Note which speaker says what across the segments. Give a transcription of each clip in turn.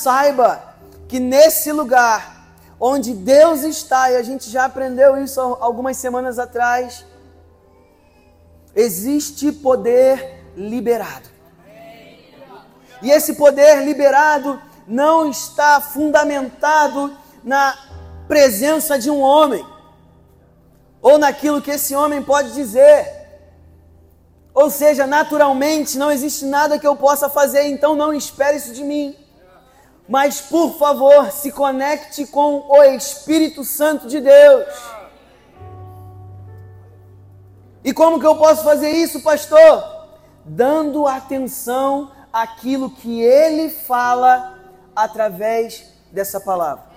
Speaker 1: saiba que nesse lugar onde Deus está, e a gente já aprendeu isso algumas semanas atrás, existe poder liberado. E esse poder liberado não está fundamentado na presença de um homem, ou naquilo que esse homem pode dizer. Ou seja, naturalmente não existe nada que eu possa fazer, então não espere isso de mim. Mas por favor, se conecte com o Espírito Santo de Deus. E como que eu posso fazer isso, pastor? Dando atenção àquilo que ele fala através dessa palavra.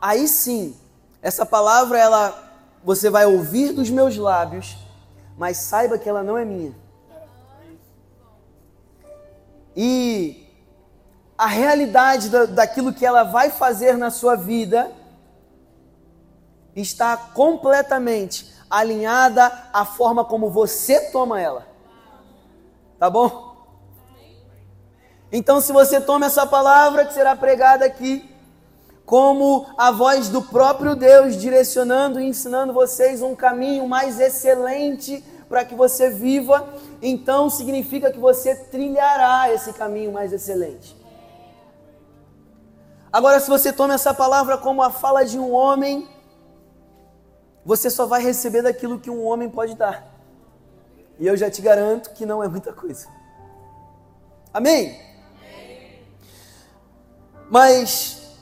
Speaker 1: Aí sim, essa palavra ela você vai ouvir dos meus lábios, mas saiba que ela não é minha. E a realidade da, daquilo que ela vai fazer na sua vida está completamente alinhada à forma como você toma ela. Tá bom? Então, se você toma essa palavra que será pregada aqui, como a voz do próprio Deus direcionando e ensinando vocês um caminho mais excelente para que você viva, então significa que você trilhará esse caminho mais excelente. Agora, se você toma essa palavra como a fala de um homem, você só vai receber daquilo que um homem pode dar. E eu já te garanto que não é muita coisa. Amém? Mas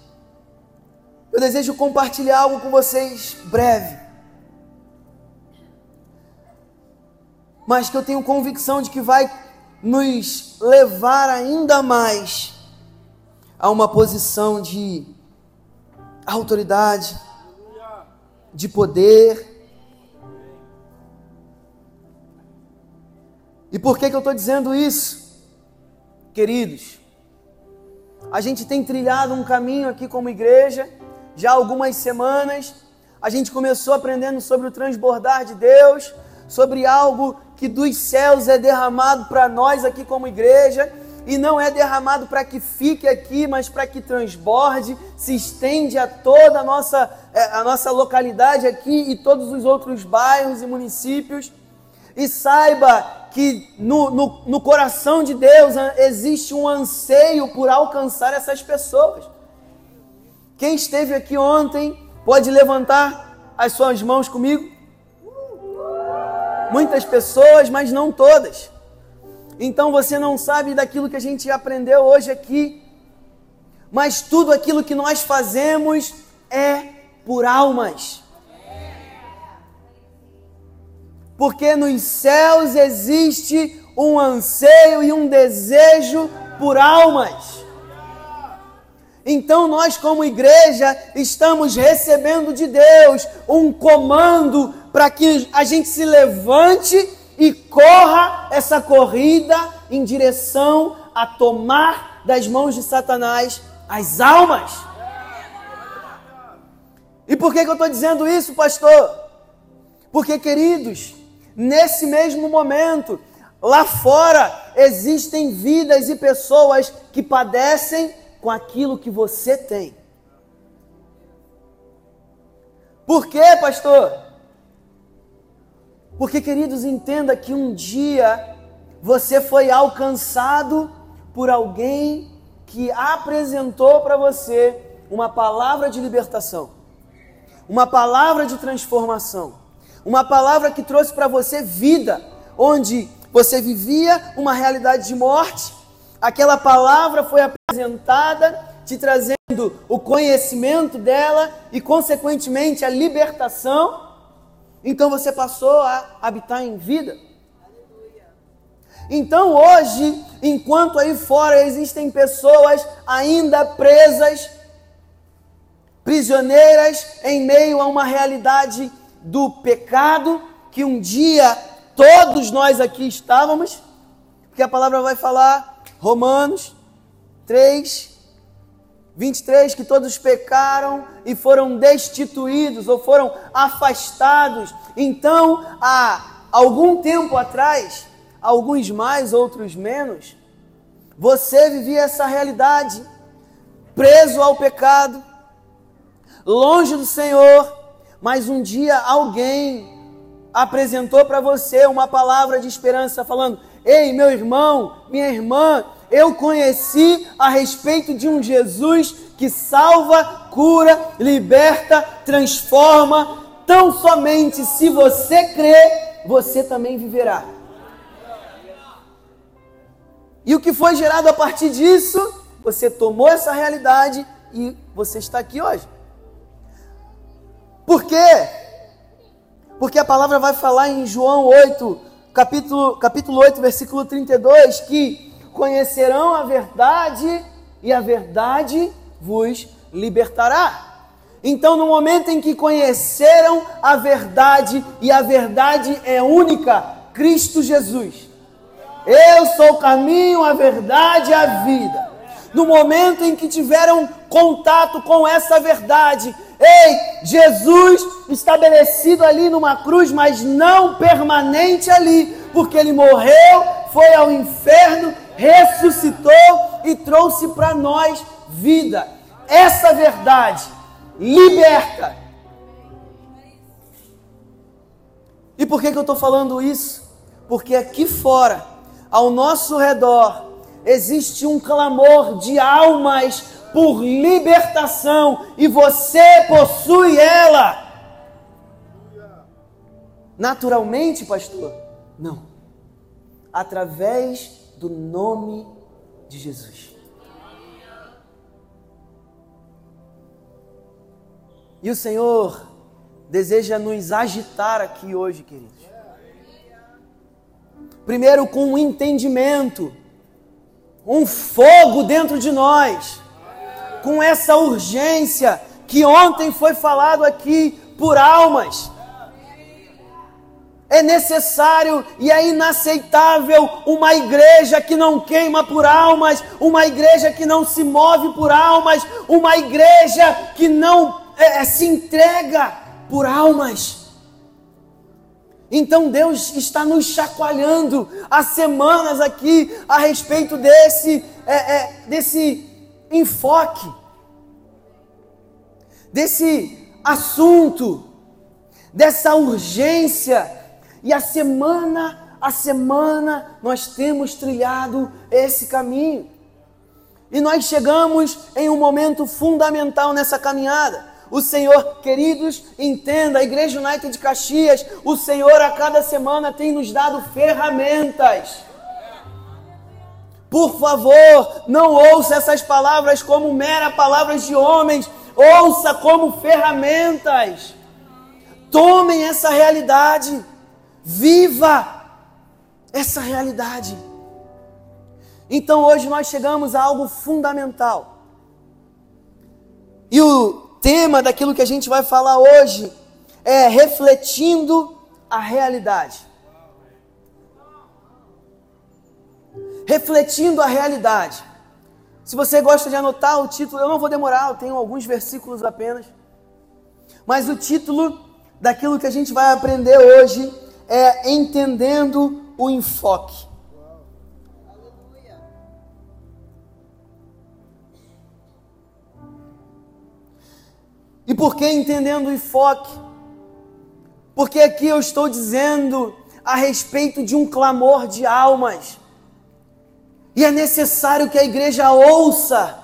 Speaker 1: eu desejo compartilhar algo com vocês breve. Mas que eu tenho convicção de que vai nos levar ainda mais a uma posição de autoridade, de poder. E por que, que eu estou dizendo isso? Queridos, a gente tem trilhado um caminho aqui como igreja, já algumas semanas. A gente começou aprendendo sobre o transbordar de Deus, sobre algo que dos céus é derramado para nós aqui como igreja e não é derramado para que fique aqui, mas para que transborde, se estende a toda a nossa, é, a nossa localidade aqui e todos os outros bairros e municípios. E saiba que no, no, no coração de Deus existe um anseio por alcançar essas pessoas. Quem esteve aqui ontem pode levantar as suas mãos comigo? Muitas pessoas, mas não todas. Então você não sabe daquilo que a gente aprendeu hoje aqui. Mas tudo aquilo que nós fazemos é por almas. Porque nos céus existe um anseio e um desejo por almas. Então nós, como igreja, estamos recebendo de Deus um comando para que a gente se levante e corra essa corrida em direção a tomar das mãos de Satanás as almas. E por que, que eu estou dizendo isso, pastor? Porque, queridos, nesse mesmo momento, lá fora, existem vidas e pessoas que padecem com aquilo que você tem. Por quê, pastor? Porque, queridos, entenda que um dia você foi alcançado por alguém que apresentou para você uma palavra de libertação, uma palavra de transformação, uma palavra que trouxe para você vida, onde você vivia uma realidade de morte. Aquela palavra foi apresentada, te trazendo o conhecimento dela e, consequentemente, a libertação. Então você passou a habitar em vida. Então hoje, enquanto aí fora existem pessoas ainda presas, prisioneiras em meio a uma realidade do pecado, que um dia todos nós aqui estávamos, porque a palavra vai falar, Romanos 3, 23, que todos pecaram e foram destituídos ou foram afastados. Então, há algum tempo atrás, alguns mais, outros menos, Você vivia essa realidade, preso ao pecado, longe do Senhor, mas um dia alguém apresentou para você uma palavra de esperança, falando: Ei, meu irmão, minha irmã, eu conheci a respeito de um Jesus que salva, cura, liberta, transforma. Tão somente se você crer, você também viverá. E o que foi gerado a partir disso? Você tomou essa realidade e você está aqui hoje. Por quê? Porque a palavra vai falar em João 8, capítulo, capítulo 8, versículo 32, que conhecerão a verdade e a verdade vos libertará. Então, no momento em que conheceram a verdade, e a verdade é única, Cristo Jesus. Eu sou o caminho, a verdade e a vida. No momento em que tiveram contato com essa verdade, ei, Jesus estabelecido ali numa cruz, mas não permanente ali, porque ele morreu, foi ao inferno, ressuscitou e trouxe para nós vida. Essa verdade liberta. E por que, que eu estou falando isso? Porque aqui fora, ao nosso redor, existe um clamor de almas por libertação e você possui ela. Naturalmente, pastor? Não. Através do nome de Jesus. E o Senhor deseja nos agitar aqui hoje, queridos. Primeiro, com um entendimento, um fogo dentro de nós, com essa urgência que ontem foi falado aqui por almas. É necessário e é inaceitável uma igreja que não queima por almas, uma igreja que não se move por almas, uma igreja que não é, é, se entrega por almas. Então Deus está nos chacoalhando há semanas aqui a respeito desse, é, é, desse enfoque, desse assunto, dessa urgência. E a semana a semana nós temos trilhado esse caminho. E nós chegamos em um momento fundamental nessa caminhada. O Senhor, queridos, entenda, a Igreja United de Caxias, o Senhor a cada semana tem nos dado ferramentas. Por favor, não ouça essas palavras como mera palavras de homens, ouça como ferramentas. Tomem essa realidade, viva essa realidade. Então hoje nós chegamos a algo fundamental. E o tema daquilo que a gente vai falar hoje é refletindo a realidade. Refletindo a realidade. Se você gosta de anotar o título, eu não vou demorar, eu tenho alguns versículos apenas. Mas o título daquilo que a gente vai aprender hoje é Entendendo o Enfoque. E por que entendendo o enfoque? Porque aqui eu estou dizendo a respeito de um clamor de almas. E é necessário que a igreja ouça.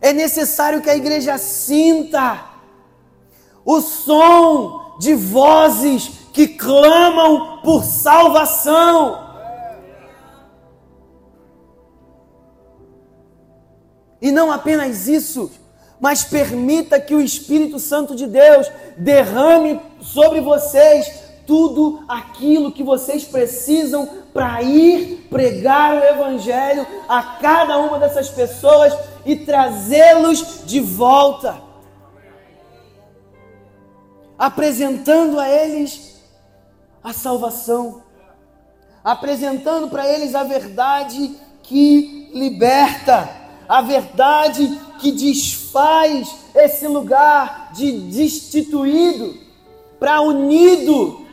Speaker 1: É necessário que a igreja sinta o som de vozes que clamam por salvação. E não apenas isso, mas permita que o Espírito Santo de Deus derrame sobre vocês tudo aquilo que vocês precisam para ir pregar o Evangelho a cada uma dessas pessoas e trazê-los de volta, apresentando a eles a salvação, apresentando para eles a verdade que liberta, a verdade que desfaz esse lugar de destituído para unido.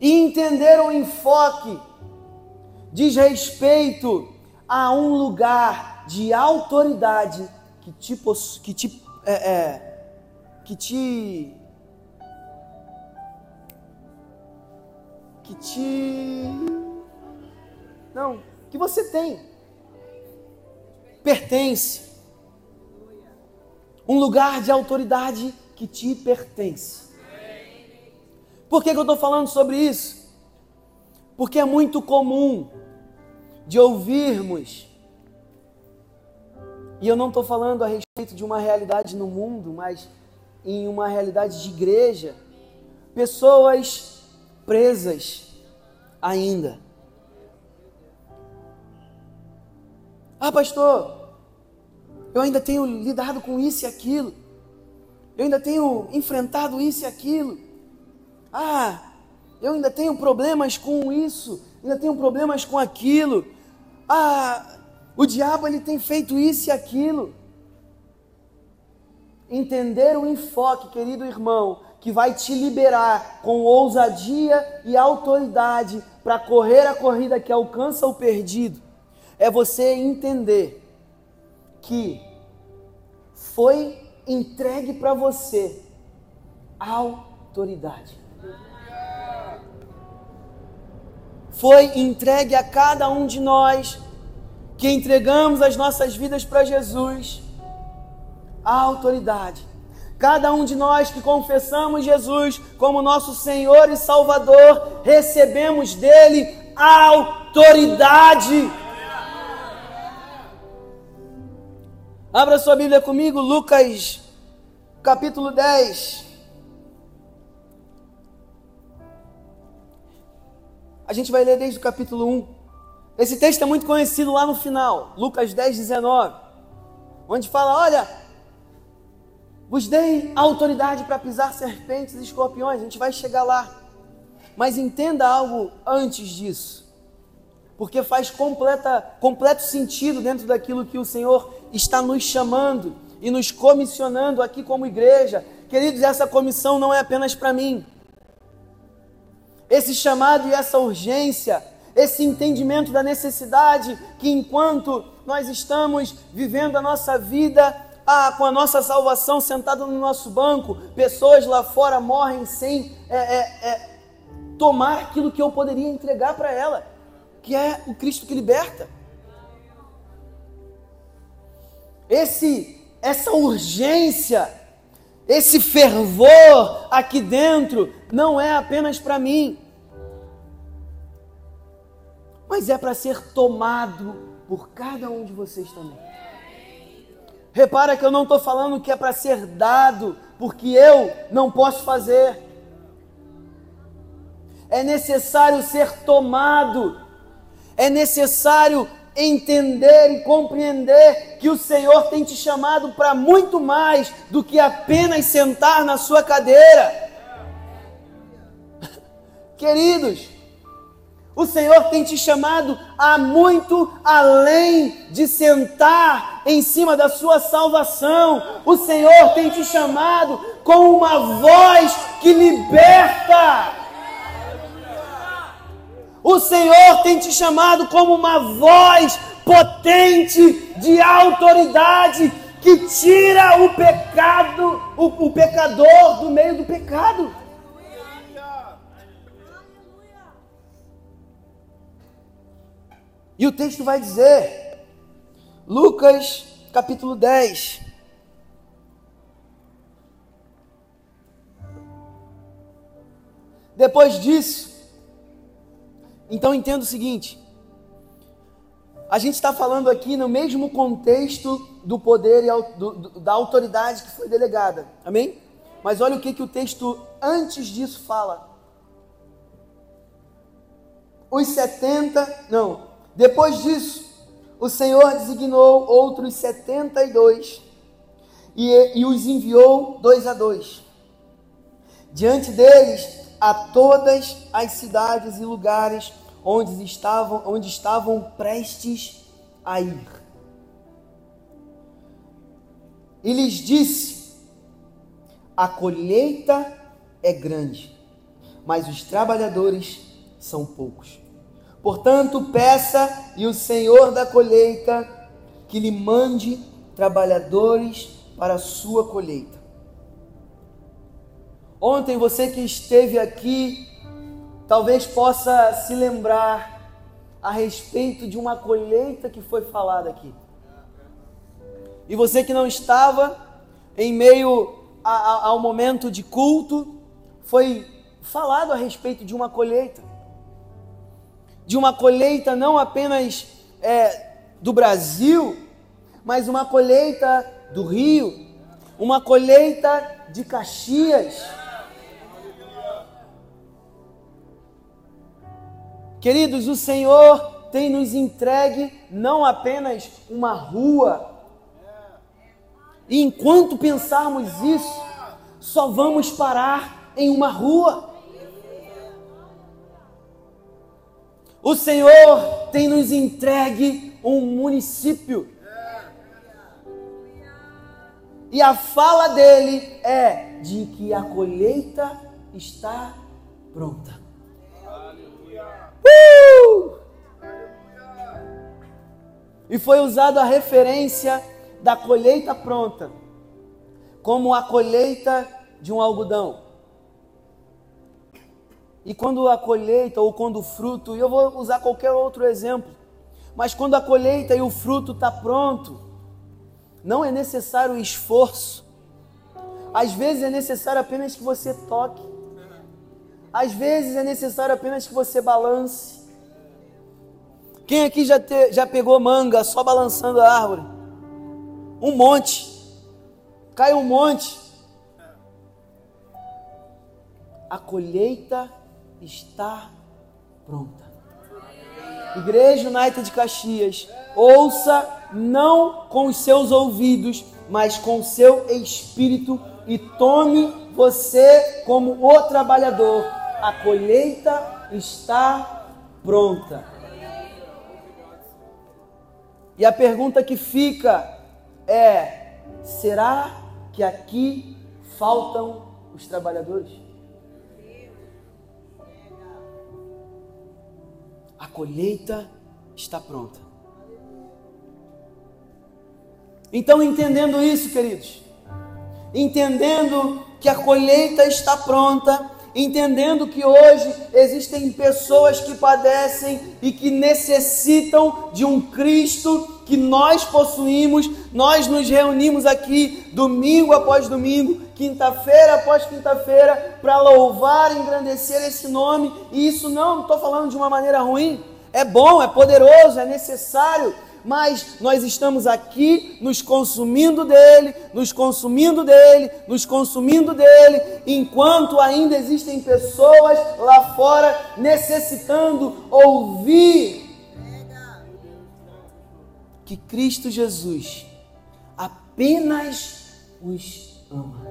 Speaker 1: E entender o enfoque diz respeito a um lugar de autoridade que te, que te, é, é, que te que te não que você tem pertence um lugar de autoridade que te pertence. Por que, que eu estou falando sobre isso? Porque é muito comum de ouvirmos, e eu não estou falando a respeito de uma realidade no mundo, mas em uma realidade de igreja, pessoas presas ainda. Ah, pastor, eu ainda tenho lidado com isso e aquilo. Eu ainda tenho enfrentado isso e aquilo. Ah, eu ainda tenho problemas com isso, ainda tenho problemas com aquilo. Ah, o diabo ele tem feito isso e aquilo. Entender o enfoque, querido irmão, que vai te liberar com ousadia e autoridade para correr a corrida que alcança o perdido, é você entender que foi entregue para você autoridade. Foi entregue a cada um de nós que entregamos as nossas vidas para Jesus autoridade. Cada um de nós que confessamos Jesus como nosso Senhor e Salvador, recebemos dele autoridade. Abra sua Bíblia comigo, Lucas capítulo 10. A gente vai ler desde o capítulo 1. Esse texto é muito conhecido lá no final, Lucas 10, 19, onde fala: Olha, vos dei autoridade para pisar serpentes e escorpiões. A gente vai chegar lá. Mas entenda algo antes disso porque faz completa, completo sentido dentro daquilo que o Senhor está nos chamando e nos comissionando aqui como igreja. Queridos, essa comissão não é apenas para mim. Esse chamado e essa urgência, esse entendimento da necessidade que enquanto nós estamos vivendo a nossa vida, ah, com a nossa salvação sentada no nosso banco, pessoas lá fora morrem sem é, é, é, tomar aquilo que eu poderia entregar para ela que é o Cristo que liberta. Esse essa urgência, esse fervor aqui dentro não é apenas para mim, mas é para ser tomado por cada um de vocês também. Repara que eu não estou falando que é para ser dado, porque eu não posso fazer. É necessário ser tomado é necessário entender e compreender que o Senhor tem te chamado para muito mais do que apenas sentar na sua cadeira. Queridos, o Senhor tem te chamado a muito além de sentar em cima da sua salvação. O Senhor tem te chamado com uma voz que liberta. O Senhor tem te chamado como uma voz potente de autoridade que tira o pecado, o, o pecador do meio do pecado. E o texto vai dizer, Lucas capítulo 10. Depois disso, então entenda o seguinte: a gente está falando aqui no mesmo contexto do poder e do, do, da autoridade que foi delegada, amém? Mas olha o que, que o texto antes disso fala. Os 70, não, depois disso, o Senhor designou outros 72 e, e os enviou dois a dois. Diante deles, a todas as cidades e lugares onde estavam, onde estavam prestes a ir. E lhes disse: A colheita é grande, mas os trabalhadores são poucos. Portanto, peça e o Senhor da colheita que lhe mande trabalhadores para a sua colheita. Ontem você que esteve aqui, talvez possa se lembrar a respeito de uma colheita que foi falada aqui. E você que não estava em meio ao momento de culto, foi falado a respeito de uma colheita. De uma colheita não apenas é, do Brasil, mas uma colheita do Rio, uma colheita de Caxias. Queridos, o Senhor tem nos entregue não apenas uma rua, e enquanto pensarmos isso, só vamos parar em uma rua. O Senhor tem nos entregue um município. E a fala dele é de que a colheita está pronta. Uh! E foi usada a referência da colheita pronta como a colheita de um algodão. E quando a colheita ou quando o fruto, e eu vou usar qualquer outro exemplo, mas quando a colheita e o fruto está pronto, não é necessário esforço. Às vezes é necessário apenas que você toque. Às vezes é necessário apenas que você balance. Quem aqui já, te, já pegou manga só balançando a árvore? Um monte. Cai um monte. A colheita está pronta. Igreja United de Caxias, ouça não com os seus ouvidos, mas com o seu espírito e tome você como o trabalhador. A colheita está pronta. E a pergunta que fica é: será que aqui faltam os trabalhadores? Colheita está pronta. Então, entendendo isso, queridos, entendendo que a colheita está pronta, entendendo que hoje existem pessoas que padecem e que necessitam de um Cristo que nós possuímos, nós nos reunimos aqui domingo após domingo, quinta-feira após quinta-feira, para louvar engrandecer esse nome, e isso não estou falando de uma maneira ruim, é bom, é poderoso, é necessário, mas nós estamos aqui nos consumindo dele, nos consumindo dele, nos consumindo dele, enquanto ainda existem pessoas lá fora necessitando ouvir que Cristo Jesus apenas os ama.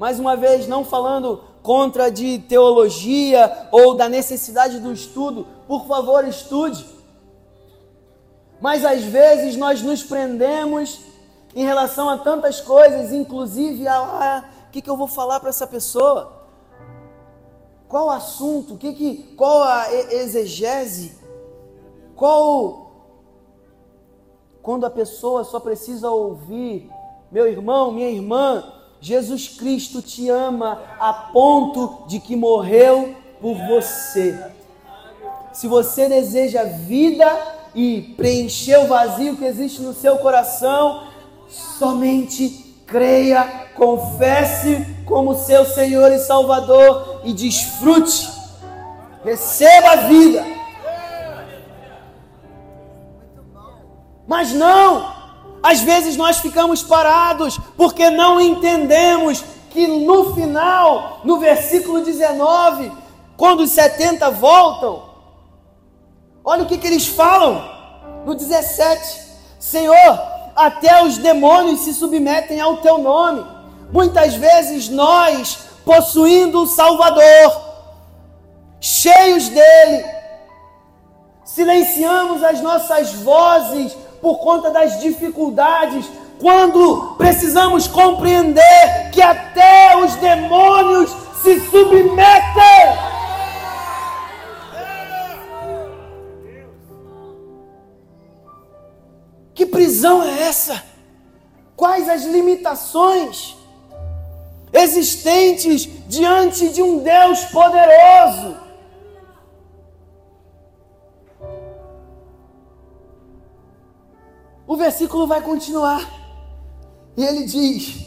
Speaker 1: Mais uma vez, não falando contra de teologia ou da necessidade do estudo, por favor, estude. Mas às vezes nós nos prendemos em relação a tantas coisas, inclusive a ah, o que, que eu vou falar para essa pessoa? Qual o assunto? Que que, qual a exegese? Qual quando a pessoa só precisa ouvir, meu irmão, minha irmã, Jesus Cristo te ama a ponto de que morreu por você. Se você deseja vida e preencher o vazio que existe no seu coração, somente creia, confesse como seu Senhor e Salvador e desfrute. Receba a vida. Mas não, às vezes nós ficamos parados porque não entendemos que no final, no versículo 19, quando os 70 voltam, olha o que, que eles falam no 17: Senhor, até os demônios se submetem ao teu nome. Muitas vezes nós, possuindo o Salvador, cheios dele, silenciamos as nossas vozes por conta das dificuldades, quando precisamos compreender que até os demônios se submetem. Que prisão é essa? Quais as limitações existentes diante de um Deus poderoso? O versículo vai continuar. E ele diz: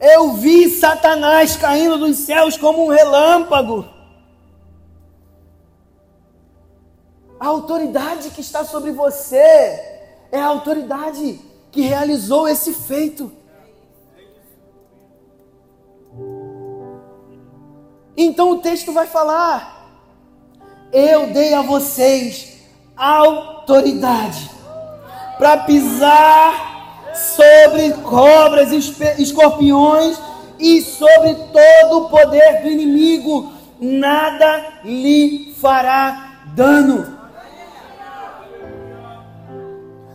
Speaker 1: Eu vi Satanás caindo dos céus como um relâmpago. A autoridade que está sobre você é a autoridade que realizou esse feito. Então o texto vai falar: Eu dei a vocês autoridade para pisar sobre cobras, escorpiões e sobre todo o poder do inimigo, nada lhe fará dano.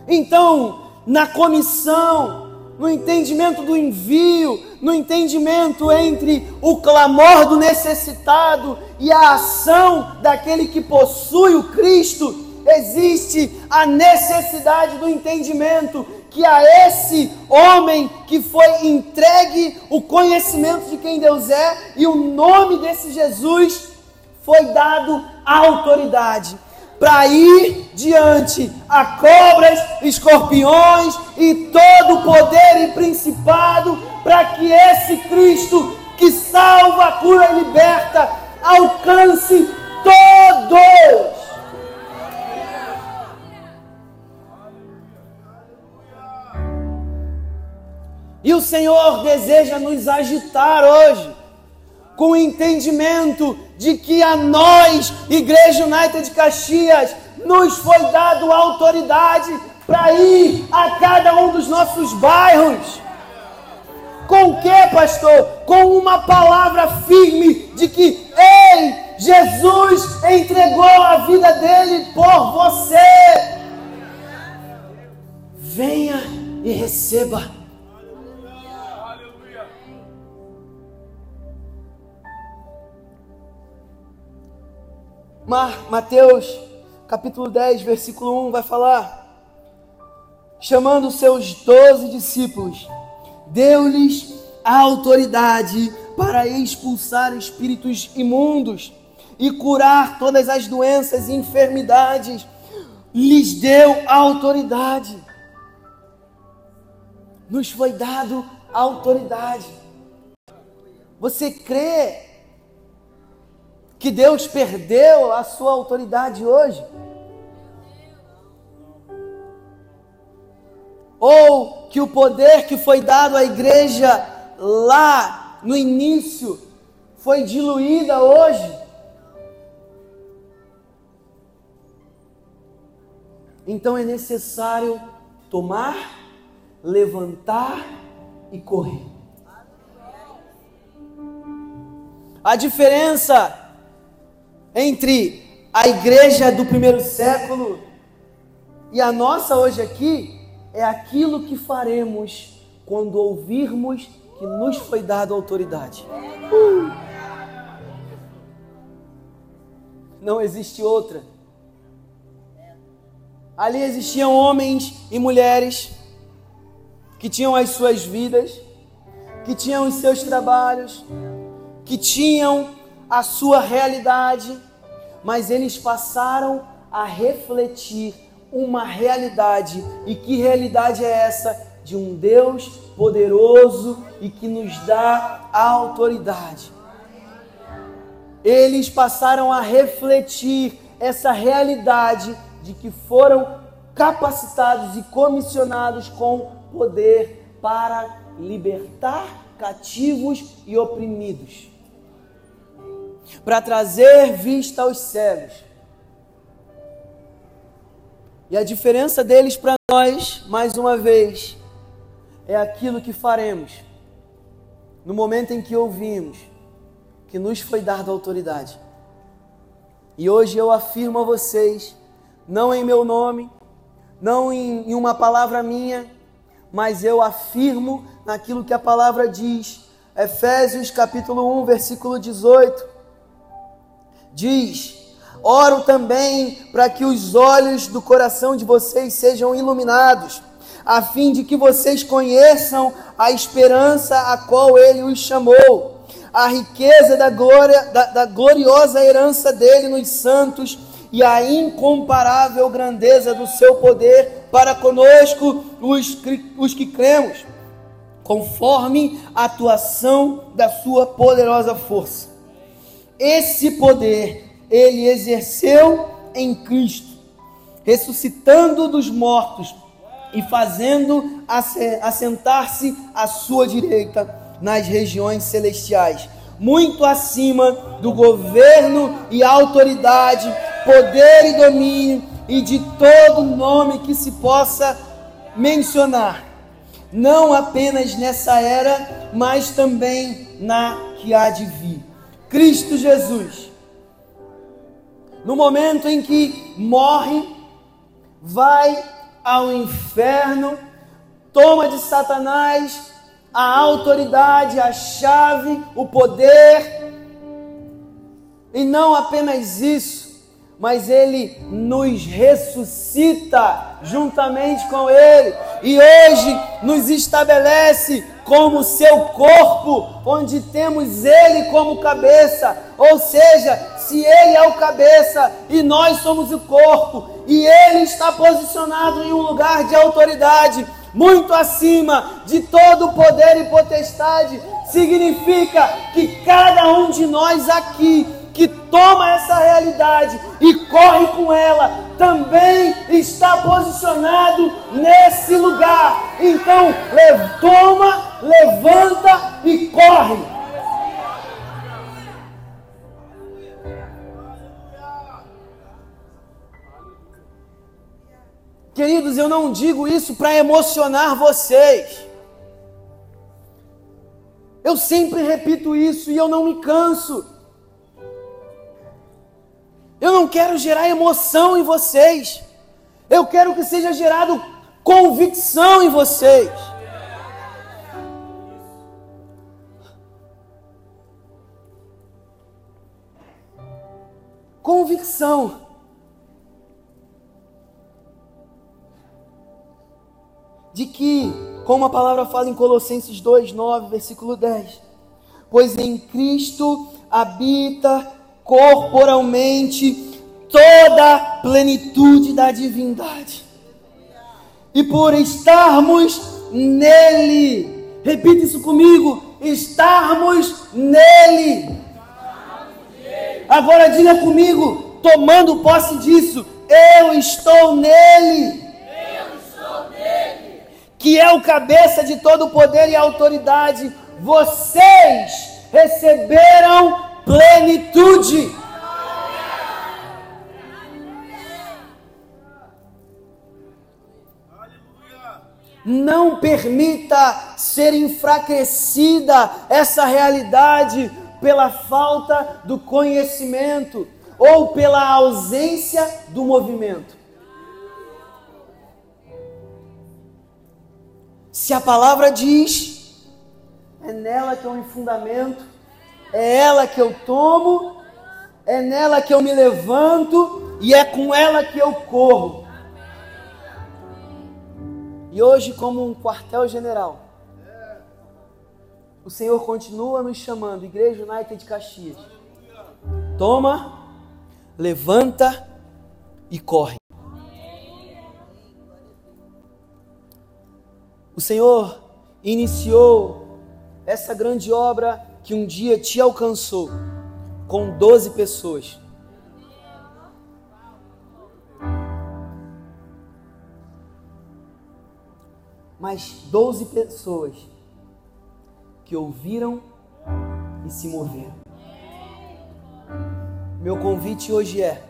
Speaker 1: Então, na comissão, no entendimento do envio, no entendimento entre o clamor do necessitado e a ação daquele que possui o Cristo, existe a necessidade do entendimento que a esse homem que foi entregue o conhecimento de quem Deus é e o nome desse Jesus foi dado a autoridade para ir diante a cobras, escorpiões e todo poder e principado para que esse Cristo que salva, cura e liberta alcance todos. Senhor deseja nos agitar hoje com o entendimento de que a nós, Igreja United de Caxias, nos foi dado autoridade para ir a cada um dos nossos bairros. Com o que, pastor? Com uma palavra firme de que, ei, Jesus entregou a vida dele por você. Venha e receba Mateus capítulo 10, versículo 1 vai falar: chamando seus doze discípulos, deu-lhes a autoridade para expulsar espíritos imundos e curar todas as doenças e enfermidades. Lhes deu a autoridade. Nos foi dado autoridade. Você crê que Deus perdeu a sua autoridade hoje? Ou que o poder que foi dado à igreja lá no início foi diluída hoje? Então é necessário tomar, levantar e correr. A diferença entre a igreja do primeiro século e a nossa hoje aqui é aquilo que faremos quando ouvirmos que nos foi dado autoridade. Uh. Não existe outra. Ali existiam homens e mulheres que tinham as suas vidas, que tinham os seus trabalhos, que tinham a sua realidade, mas eles passaram a refletir uma realidade. E que realidade é essa? De um Deus poderoso e que nos dá a autoridade. Eles passaram a refletir essa realidade de que foram capacitados e comissionados com poder para libertar cativos e oprimidos para trazer vista aos cegos. E a diferença deles para nós, mais uma vez, é aquilo que faremos no momento em que ouvimos que nos foi dada autoridade. E hoje eu afirmo a vocês, não em meu nome, não em, em uma palavra minha, mas eu afirmo naquilo que a palavra diz. Efésios capítulo 1, versículo 18. Diz: Oro também para que os olhos do coração de vocês sejam iluminados, a fim de que vocês conheçam a esperança a qual ele os chamou, a riqueza da glória, da, da gloriosa herança dele nos santos e a incomparável grandeza do seu poder para conosco, os, os que cremos, conforme a atuação da sua poderosa força. Esse poder ele exerceu em Cristo, ressuscitando dos mortos e fazendo assentar-se à sua direita nas regiões celestiais, muito acima do governo e autoridade, poder e domínio e de todo nome que se possa mencionar, não apenas nessa era, mas também na que há de vir. Cristo Jesus. No momento em que morre, vai ao inferno, toma de Satanás a autoridade, a chave, o poder, e não apenas isso, mas ele nos ressuscita juntamente com ele e hoje nos estabelece como seu corpo, onde temos ele como cabeça. Ou seja, se ele é o cabeça e nós somos o corpo, e ele está posicionado em um lugar de autoridade, muito acima de todo poder e potestade, significa que cada um de nós aqui que toma essa realidade e corre com ela, também está posicionado nesse lugar. Então, toma, levanta e corre. Queridos, eu não digo isso para emocionar vocês. Eu sempre repito isso e eu não me canso. Eu não quero gerar emoção em vocês. Eu quero que seja gerado convicção em vocês. Convicção. De que, como a palavra fala em Colossenses 2, 9, versículo 10, pois em Cristo habita corporalmente toda a plenitude da divindade. E por estarmos nele, repita isso comigo: estarmos nele. Agora diga comigo, tomando posse disso, eu estou nele. Eu estou nele. Que é o cabeça de todo poder e autoridade. Vocês receberam plenitude. Não permita ser enfraquecida essa realidade pela falta do conhecimento ou pela ausência do movimento. Se a palavra diz, é nela que eu me fundamento, é ela que eu tomo, é nela que eu me levanto e é com ela que eu corro. E hoje, como um quartel-general, o Senhor continua nos chamando, Igreja United de Caxias. Toma, levanta e corre. O Senhor iniciou essa grande obra que um dia te alcançou com 12 pessoas. Mas 12 pessoas que ouviram e se moveram. Meu convite hoje é: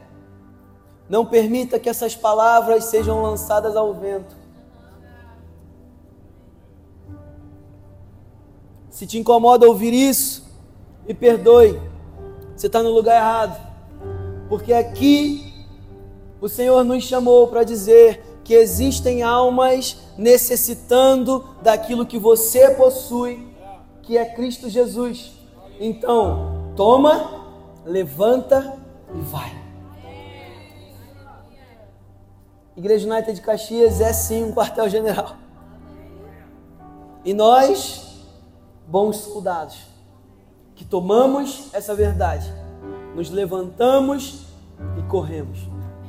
Speaker 1: não permita que essas palavras sejam lançadas ao vento. Se te incomoda ouvir isso, me perdoe. Você está no lugar errado. Porque aqui o Senhor nos chamou para dizer que existem almas necessitando daquilo que você possui, que é Cristo Jesus. Então, toma, levanta e vai. Igreja United de Caxias é sim um quartel-general. E nós, bons soldados, que tomamos essa verdade, nos levantamos e corremos.